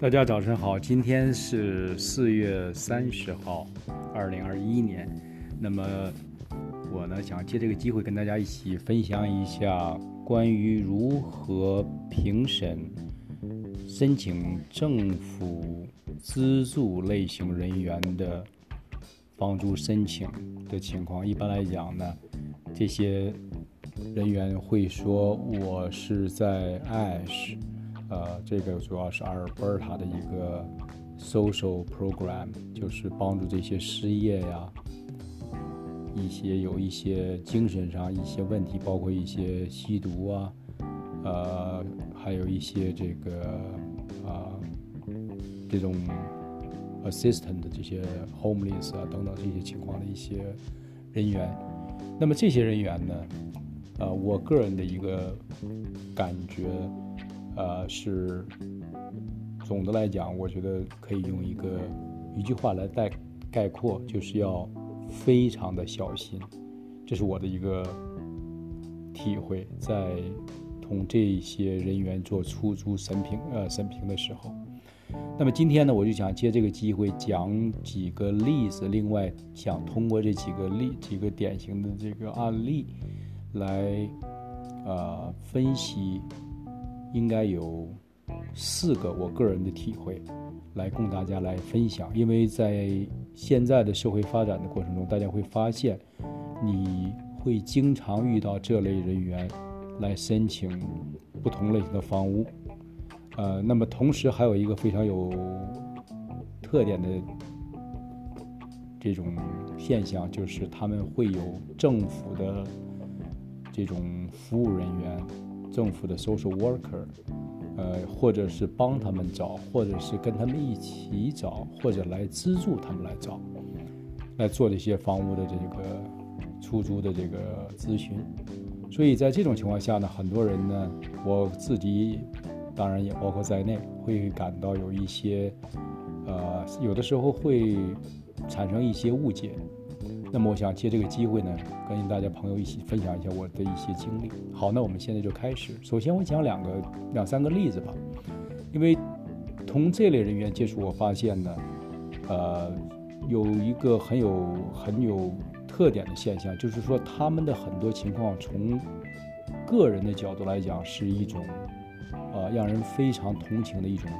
大家早晨好，今天是四月三十号，二零二一年。那么我呢想借这个机会跟大家一起分享一下关于如何评审申请政府资助类型人员的帮助申请的情况。一般来讲呢，这些人员会说我是在 ASH。呃，这个主要是阿尔伯塔的一个 social program，就是帮助这些失业呀，一些有一些精神上一些问题，包括一些吸毒啊，呃，还有一些这个啊这种 assistant 的这些 homeless 啊等等这些情况的一些人员。那么这些人员呢，呃，我个人的一个感觉。呃，是总的来讲，我觉得可以用一个一句话来概概括，就是要非常的小心。这是我的一个体会，在同这些人员做出租审评呃审评的时候。那么今天呢，我就想借这个机会讲几个例子，另外想通过这几个例几个典型的这个案例来呃分析。应该有四个我个人的体会，来供大家来分享。因为在现在的社会发展的过程中，大家会发现，你会经常遇到这类人员来申请不同类型的房屋。呃，那么同时还有一个非常有特点的这种现象，就是他们会有政府的这种服务人员。政府的 social worker，呃，或者是帮他们找，或者是跟他们一起找，或者来资助他们来找，来做这些房屋的这个出租的这个咨询。所以在这种情况下呢，很多人呢，我自己当然也包括在内，会感到有一些，呃，有的时候会产生一些误解。那么我想借这个机会呢，跟大家朋友一起分享一下我的一些经历。好，那我们现在就开始。首先我讲两个、两三个例子吧，因为同这类人员接触，我发现呢，呃，有一个很有很有特点的现象，就是说他们的很多情况从个人的角度来讲，是一种呃让人非常同情的一种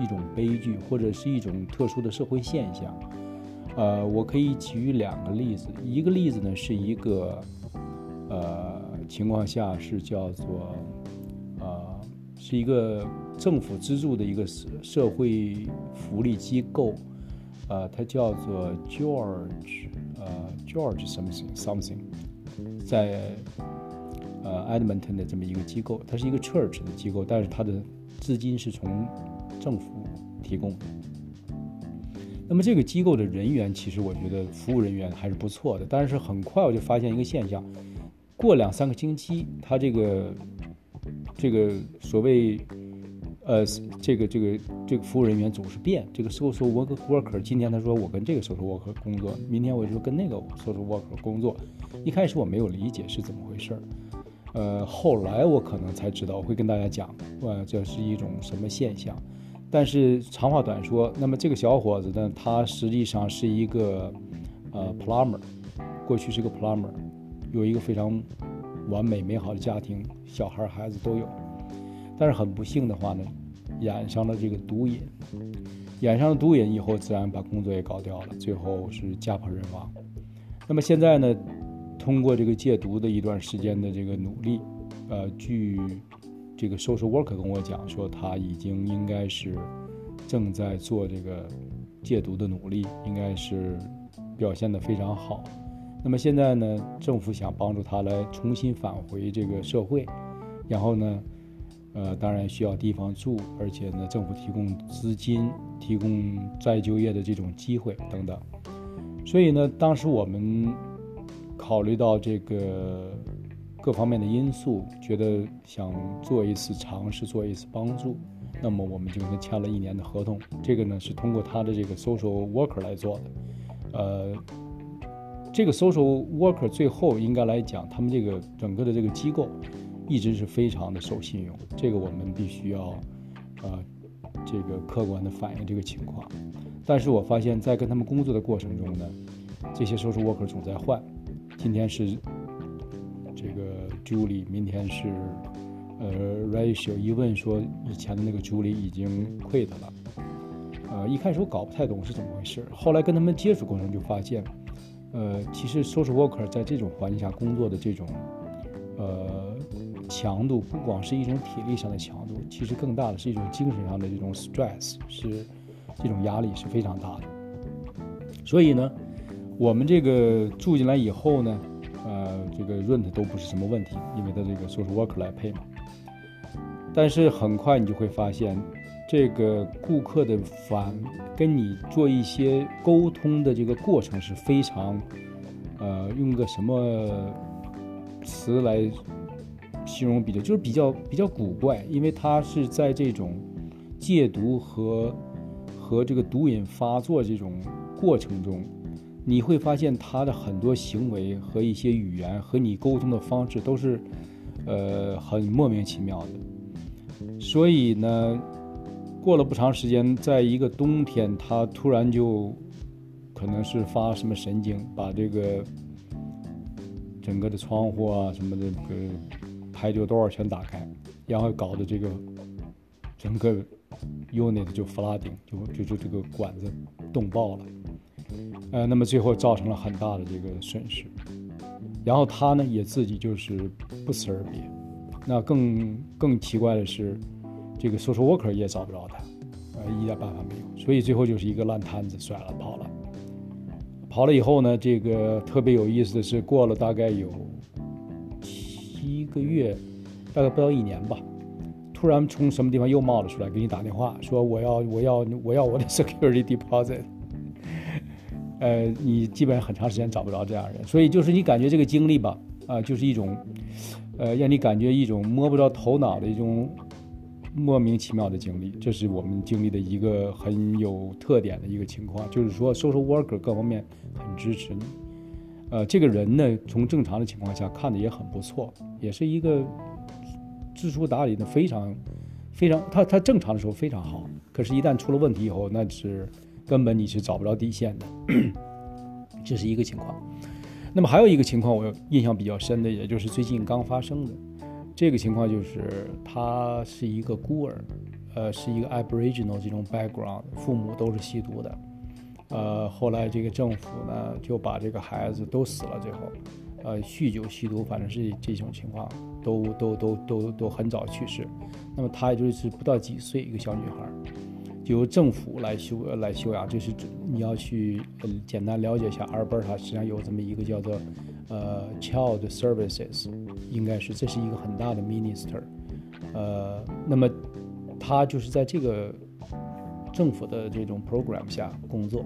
一种悲剧，或者是一种特殊的社会现象。呃，我可以举两个例子。一个例子呢，是一个，呃，情况下是叫做，呃，是一个政府资助的一个社社会福利机构，呃，它叫做 George，呃，George something something，在呃 Edmonton 的这么一个机构，它是一个 church 的机构，但是它的资金是从政府提供。那么这个机构的人员，其实我觉得服务人员还是不错的。但是很快我就发现一个现象，过两三个星期，他这个这个所谓呃这个这个这个服务人员总是变。这个 social worker 今天他说我跟这个 social worker 工作，明天我就跟那个 social worker 工作。一开始我没有理解是怎么回事儿，呃，后来我可能才知道，我会跟大家讲，呃，这是一种什么现象。但是长话短说，那么这个小伙子呢，他实际上是一个呃 plumber，过去是个 plumber，有一个非常完美美好的家庭，小孩孩子都有。但是很不幸的话呢，染上了这个毒瘾，染上了毒瘾以后，自然把工作也搞掉了，最后是家破人亡。那么现在呢，通过这个戒毒的一段时间的这个努力，呃，据。这个 social worker 跟我讲说，他已经应该是正在做这个戒毒的努力，应该是表现得非常好。那么现在呢，政府想帮助他来重新返回这个社会，然后呢，呃，当然需要地方住，而且呢，政府提供资金、提供再就业的这种机会等等。所以呢，当时我们考虑到这个。各方面的因素，觉得想做一次尝试，做一次帮助，那么我们就跟他签了一年的合同。这个呢是通过他的这个 social worker 来做的。呃，这个 social worker 最后应该来讲，他们这个整个的这个机构一直是非常的守信用。这个我们必须要呃这个客观的反映这个情况。但是我发现，在跟他们工作的过程中呢，这些 social worker 总在换，今天是 Julie，明天是呃 Rachel。一问说以前的那个 Julie 已经 quit 了，呃，一开始我搞不太懂是怎么回事，后来跟他们接触过程就发现，呃，其实 social worker 在这种环境下工作的这种呃强度，不光是一种体力上的强度，其实更大的是一种精神上的这种 stress 是。这种压力是非常大的，所以呢，我们这个住进来以后呢，呃，这个 rent 都不是什么问题，因为他这个 social worker 来配嘛。但是很快你就会发现，这个顾客的反跟你做一些沟通的这个过程是非常，呃，用个什么词来形容比较，就是比较比较古怪，因为他是在这种戒毒和和这个毒瘾发作这种过程中，你会发现他的很多行为和一些语言和你沟通的方式都是，呃，很莫名其妙的。所以呢，过了不长时间，在一个冬天，他突然就可能是发什么神经，把这个整个的窗户啊什么的个排球道全打开，然后搞得这个整个。unit 就 flooding 就就就这个管子冻爆了，呃，那么最后造成了很大的这个损失，然后他呢也自己就是不辞而别，那更更奇怪的是，这个 social worker 也找不着他，呃，一点办法没有，所以最后就是一个烂摊子甩了跑了，跑了以后呢，这个特别有意思的是，过了大概有七个月，大概不到一年吧。突然从什么地方又冒了出来，给你打电话说我要我要我要我的 security deposit。呃，你基本上很长时间找不着这样人，所以就是你感觉这个经历吧，啊，就是一种，呃，让你感觉一种摸不着头脑的一种莫名其妙的经历。这是我们经历的一个很有特点的一个情况，就是说 social worker 各方面很支持你。呃，这个人呢，从正常的情况下看的也很不错，也是一个。知书达理的非常，非常，他他正常的时候非常好，可是，一旦出了问题以后，那是根本你是找不着底线的，这是一个情况。那么还有一个情况，我印象比较深的，也就是最近刚发生的这个情况，就是他是一个孤儿，呃，是一个 Aboriginal 这种 background，父母都是吸毒的，呃，后来这个政府呢就把这个孩子都死了，最后。呃，酗酒、吸毒，反正是这种情况，都都都都都很早去世。那么她也就是不到几岁，一个小女孩，由政府来修来修养。就是你要去简单了解一下，阿尔伯塔实际上有这么一个叫做呃 Child Services，应该是这是一个很大的 Minister。呃，那么他就是在这个政府的这种 program 下工作。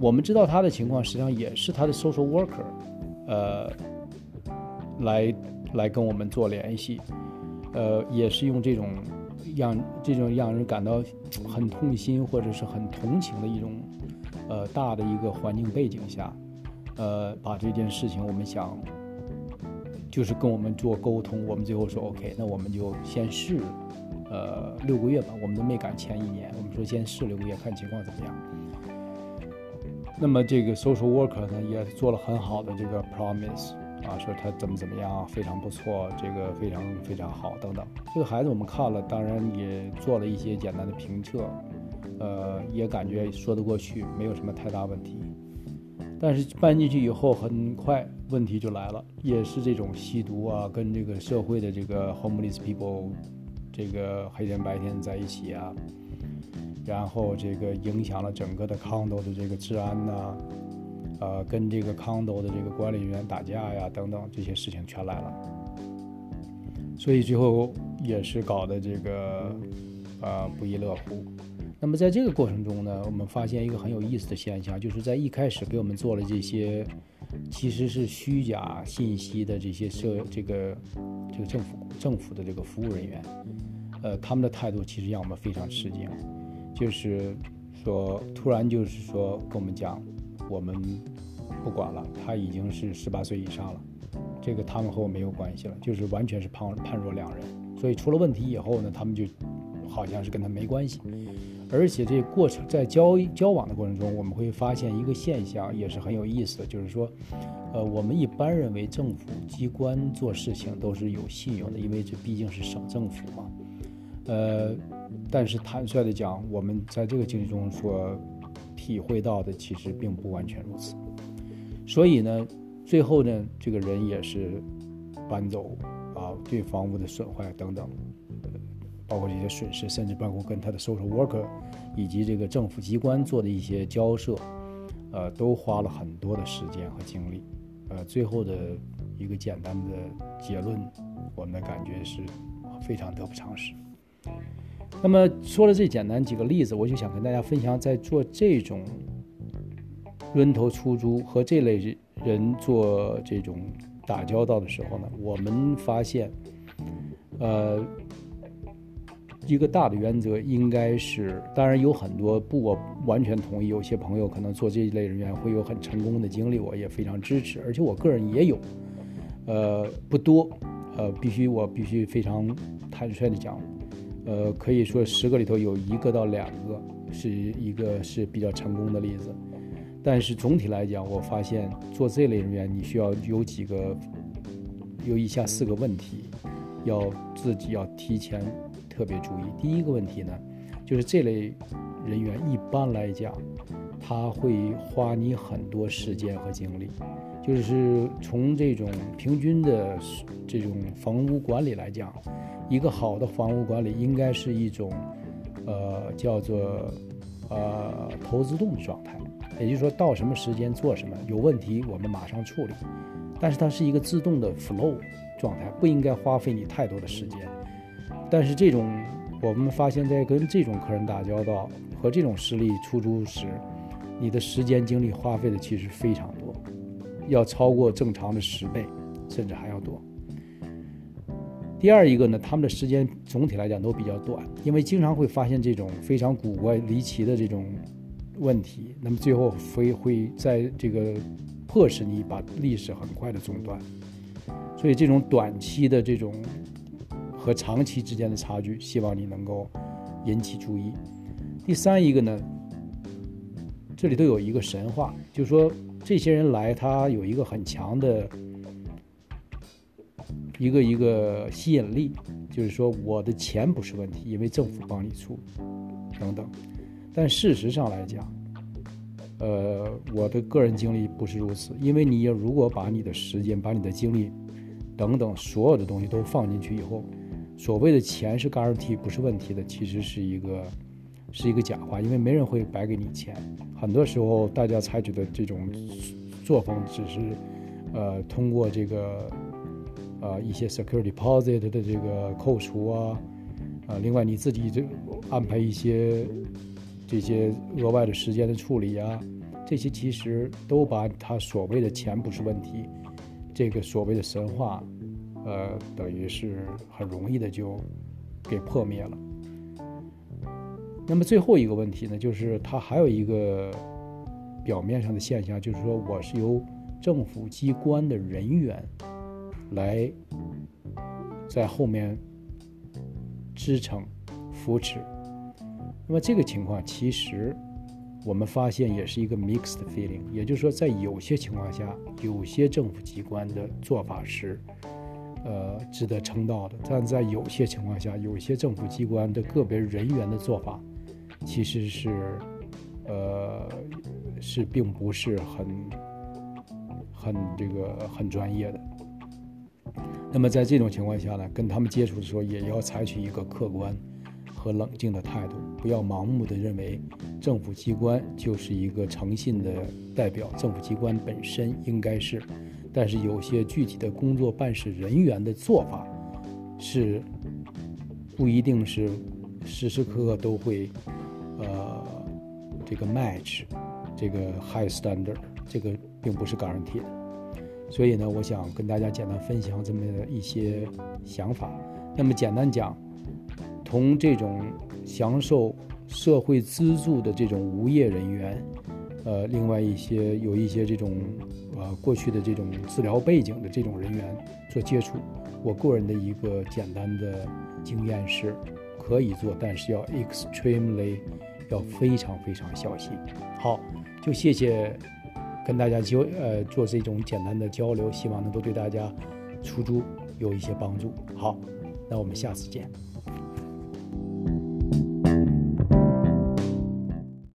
我们知道他的情况，实际上也是他的 social worker。呃，来来跟我们做联系，呃，也是用这种让这种让人感到很痛心或者是很同情的一种呃大的一个环境背景下，呃，把这件事情我们想就是跟我们做沟通，我们最后说 OK，那我们就先试呃六个月吧，我们都没敢签一年，我们说先试六个月看情况怎么样。那么这个 social worker 呢，也做了很好的这个 promise 啊，说他怎么怎么样，非常不错，这个非常非常好等等。这个孩子我们看了，当然也做了一些简单的评测，呃，也感觉说得过去，没有什么太大问题。但是搬进去以后，很快问题就来了，也是这种吸毒啊，跟这个社会的这个 homeless people，这个黑天白天在一起啊。然后这个影响了整个的 condo 的这个治安呐，呃，跟这个 condo 的这个管理人员打架呀，等等这些事情全来了，所以最后也是搞得这个呃不亦乐乎。那么在这个过程中呢，我们发现一个很有意思的现象，就是在一开始给我们做了这些其实是虚假信息的这些社这个这个政府政府的这个服务人员，呃，他们的态度其实让我们非常吃惊。就是说，突然就是说跟我们讲，我们不管了，他已经是十八岁以上了，这个他们和我没有关系了，就是完全是判判若两人。所以出了问题以后呢，他们就好像是跟他没关系。而且这过程在交交往的过程中，我们会发现一个现象，也是很有意思的，就是说，呃，我们一般认为政府机关做事情都是有信用的，因为这毕竟是省政府嘛。呃，但是坦率的讲，我们在这个经历中所体会到的，其实并不完全如此。所以呢，最后呢，这个人也是搬走啊，对房屋的损坏等等。包括这些损失，甚至包括跟他的 social worker 以及这个政府机关做的一些交涉，呃，都花了很多的时间和精力。呃，最后的一个简单的结论，我们的感觉是非常得不偿失。那么说了这简单几个例子，我就想跟大家分享，在做这种轮头出租和这类人做这种打交道的时候呢，我们发现，呃。一个大的原则应该是，当然有很多不，我完全同意。有些朋友可能做这一类人员会有很成功的经历，我也非常支持。而且我个人也有，呃，不多，呃，必须我必须非常坦率的讲，呃，可以说十个里头有一个到两个是一个是比较成功的例子。但是总体来讲，我发现做这类人员，你需要有几个，有以下四个问题，要自己要提前。特别注意，第一个问题呢，就是这类人员一般来讲，他会花你很多时间和精力。就是从这种平均的这种房屋管理来讲，一个好的房屋管理应该是一种，呃，叫做呃投资动的状态。也就是说到什么时间做什么，有问题我们马上处理。但是它是一个自动的 flow 状态，不应该花费你太多的时间。但是这种，我们发现，在跟这种客人打交道和这种实力出租时，你的时间精力花费的其实非常多，要超过正常的十倍，甚至还要多。第二一个呢，他们的时间总体来讲都比较短，因为经常会发现这种非常古怪离奇的这种问题，那么最后会会在这个迫使你把历史很快的中断，所以这种短期的这种。和长期之间的差距，希望你能够引起注意。第三一个呢，这里头有一个神话，就是说这些人来，他有一个很强的一个一个吸引力，就是说我的钱不是问题，因为政府帮你出等等。但事实上来讲，呃，我的个人经历不是如此，因为你如果把你的时间、把你的精力等等所有的东西都放进去以后。所谓的钱是 guarantee 不是问题的，其实是一个是一个假话，因为没人会白给你钱。很多时候，大家采取的这种作风只是，呃，通过这个呃一些 security deposit 的这个扣除啊，啊，另外你自己这安排一些这些额外的时间的处理啊，这些其实都把他所谓的钱不是问题，这个所谓的神话。呃，等于是很容易的就给破灭了。那么最后一个问题呢，就是它还有一个表面上的现象，就是说我是由政府机关的人员来在后面支撑、扶持。那么这个情况其实我们发现也是一个 mixed feeling，也就是说，在有些情况下，有些政府机关的做法是。呃，值得称道的，但在有些情况下，有些政府机关的个别人员的做法，其实是，呃，是并不是很，很这个很专业的。那么在这种情况下呢，跟他们接触的时候，也要采取一个客观和冷静的态度，不要盲目的认为政府机关就是一个诚信的代表，政府机关本身应该是。但是有些具体的工作办事人员的做法，是不一定是时时刻刻都会，呃，这个 match 这个 high standard，这个并不是 guarantee 的。所以呢，我想跟大家简单分享这么一些想法。那么简单讲，同这种享受社会资助的这种无业人员。呃，另外一些有一些这种，呃，过去的这种治疗背景的这种人员做接触，我个人的一个简单的经验是，可以做，但是要 extremely 要非常非常小心。好，就谢谢跟大家交呃做这种简单的交流，希望能够对大家出租有一些帮助。好，那我们下次见。